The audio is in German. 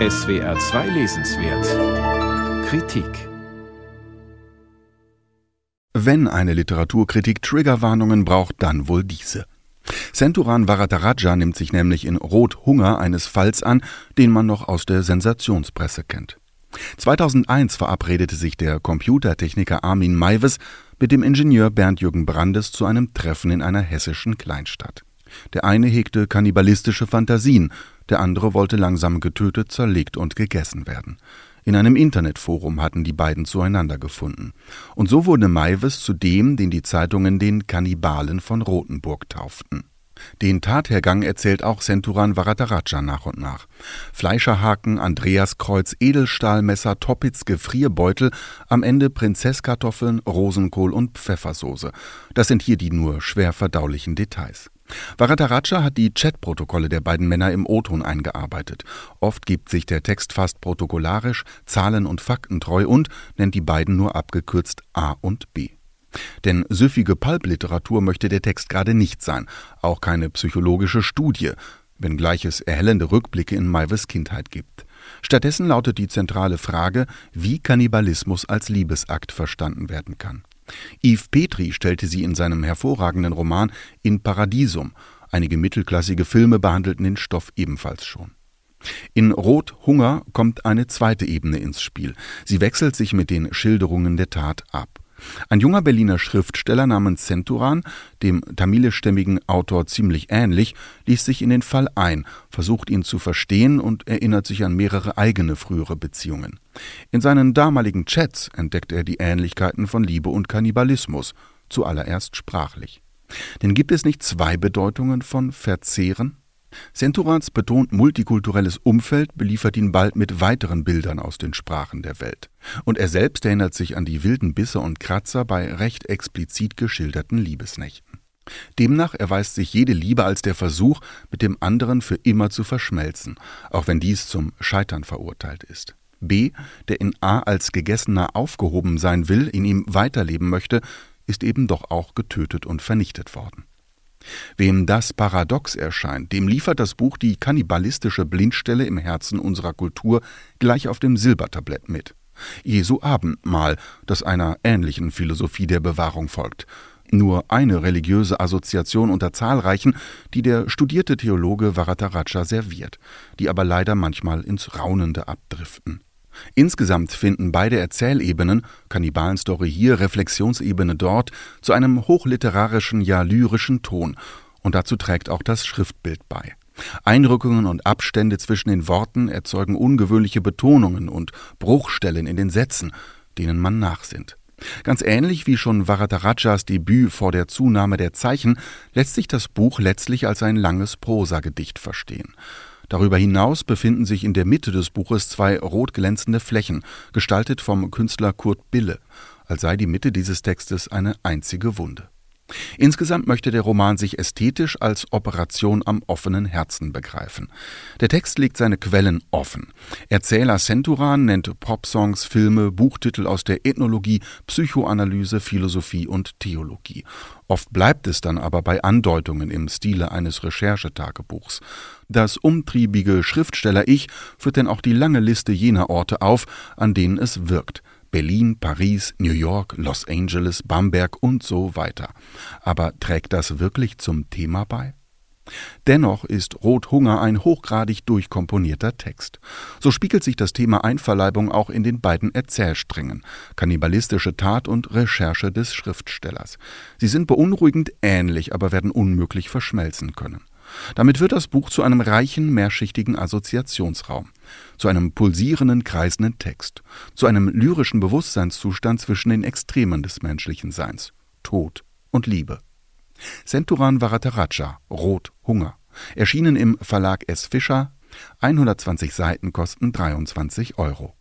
SWR 2 Lesenswert Kritik Wenn eine Literaturkritik Triggerwarnungen braucht, dann wohl diese. Centuran Varadaraja nimmt sich nämlich in Rot Hunger eines Falls an, den man noch aus der Sensationspresse kennt. 2001 verabredete sich der Computertechniker Armin Maives mit dem Ingenieur Bernd-Jürgen Brandes zu einem Treffen in einer hessischen Kleinstadt. Der eine hegte kannibalistische Fantasien, der andere wollte langsam getötet, zerlegt und gegessen werden. In einem Internetforum hatten die beiden zueinander gefunden. Und so wurde Maives zu dem, den die Zeitungen den Kannibalen von Rothenburg tauften. Den Tathergang erzählt auch Centuran Varadaraja nach und nach. Fleischerhaken, Andreaskreuz, Edelstahlmesser, Toppitz, Gefrierbeutel, am Ende Prinzesskartoffeln, Rosenkohl und Pfeffersoße. Das sind hier die nur schwer verdaulichen Details. Varadaraja hat die Chatprotokolle der beiden Männer im O-Ton eingearbeitet. Oft gibt sich der Text fast protokollarisch, zahlen- und faktentreu und nennt die beiden nur abgekürzt A und B. Denn süffige Pulp-Literatur möchte der Text gerade nicht sein, auch keine psychologische Studie, wenngleich es erhellende Rückblicke in Maives Kindheit gibt. Stattdessen lautet die zentrale Frage, wie Kannibalismus als Liebesakt verstanden werden kann. Yves Petri stellte sie in seinem hervorragenden Roman In Paradisum. Einige mittelklassige Filme behandelten den Stoff ebenfalls schon. In Rot Hunger kommt eine zweite Ebene ins Spiel. Sie wechselt sich mit den Schilderungen der Tat ab. Ein junger Berliner Schriftsteller namens Centuran, dem tamilischstämmigen Autor ziemlich ähnlich, ließ sich in den Fall ein, versucht ihn zu verstehen und erinnert sich an mehrere eigene frühere Beziehungen. In seinen damaligen Chats entdeckt er die Ähnlichkeiten von Liebe und Kannibalismus, zuallererst sprachlich. Denn gibt es nicht zwei Bedeutungen von verzehren? Centurans betont multikulturelles Umfeld beliefert ihn bald mit weiteren Bildern aus den Sprachen der Welt. Und er selbst erinnert sich an die wilden Bisse und Kratzer bei recht explizit geschilderten Liebesnächten. Demnach erweist sich jede Liebe als der Versuch, mit dem anderen für immer zu verschmelzen, auch wenn dies zum Scheitern verurteilt ist. B, der in A als Gegessener aufgehoben sein will, in ihm weiterleben möchte, ist eben doch auch getötet und vernichtet worden. Wem das paradox erscheint, dem liefert das Buch die kannibalistische Blindstelle im Herzen unserer Kultur gleich auf dem Silbertablett mit. Jesu Abendmahl, das einer ähnlichen Philosophie der Bewahrung folgt. Nur eine religiöse Assoziation unter zahlreichen, die der studierte Theologe Varataraja serviert, die aber leider manchmal ins Raunende abdriften. Insgesamt finden beide Erzählebenen, Kannibalenstory hier, Reflexionsebene dort, zu einem hochliterarischen, ja lyrischen Ton, und dazu trägt auch das Schriftbild bei. Einrückungen und Abstände zwischen den Worten erzeugen ungewöhnliche Betonungen und Bruchstellen in den Sätzen, denen man nachsinnt. Ganz ähnlich wie schon Varadarajas Debüt vor der Zunahme der Zeichen lässt sich das Buch letztlich als ein langes Prosagedicht verstehen. Darüber hinaus befinden sich in der Mitte des Buches zwei rot glänzende Flächen, gestaltet vom Künstler Kurt Bille, als sei die Mitte dieses Textes eine einzige Wunde. Insgesamt möchte der Roman sich ästhetisch als Operation am offenen Herzen begreifen. Der Text legt seine Quellen offen. Erzähler Centuran nennt Popsongs, Filme, Buchtitel aus der Ethnologie, Psychoanalyse, Philosophie und Theologie. Oft bleibt es dann aber bei Andeutungen im Stile eines Recherchetagebuchs. Das umtriebige Schriftsteller-Ich führt denn auch die lange Liste jener Orte auf, an denen es wirkt. Berlin, Paris, New York, Los Angeles, Bamberg und so weiter. Aber trägt das wirklich zum Thema bei? Dennoch ist Rothunger ein hochgradig durchkomponierter Text. So spiegelt sich das Thema Einverleibung auch in den beiden Erzählsträngen, kannibalistische Tat und Recherche des Schriftstellers. Sie sind beunruhigend ähnlich, aber werden unmöglich verschmelzen können. Damit wird das Buch zu einem reichen, mehrschichtigen Assoziationsraum, zu einem pulsierenden, kreisenden Text, zu einem lyrischen Bewusstseinszustand zwischen den Extremen des menschlichen Seins, Tod und Liebe. Centuran Varataraja, Rot, Hunger, erschienen im Verlag S. Fischer, 120 Seiten kosten 23 Euro.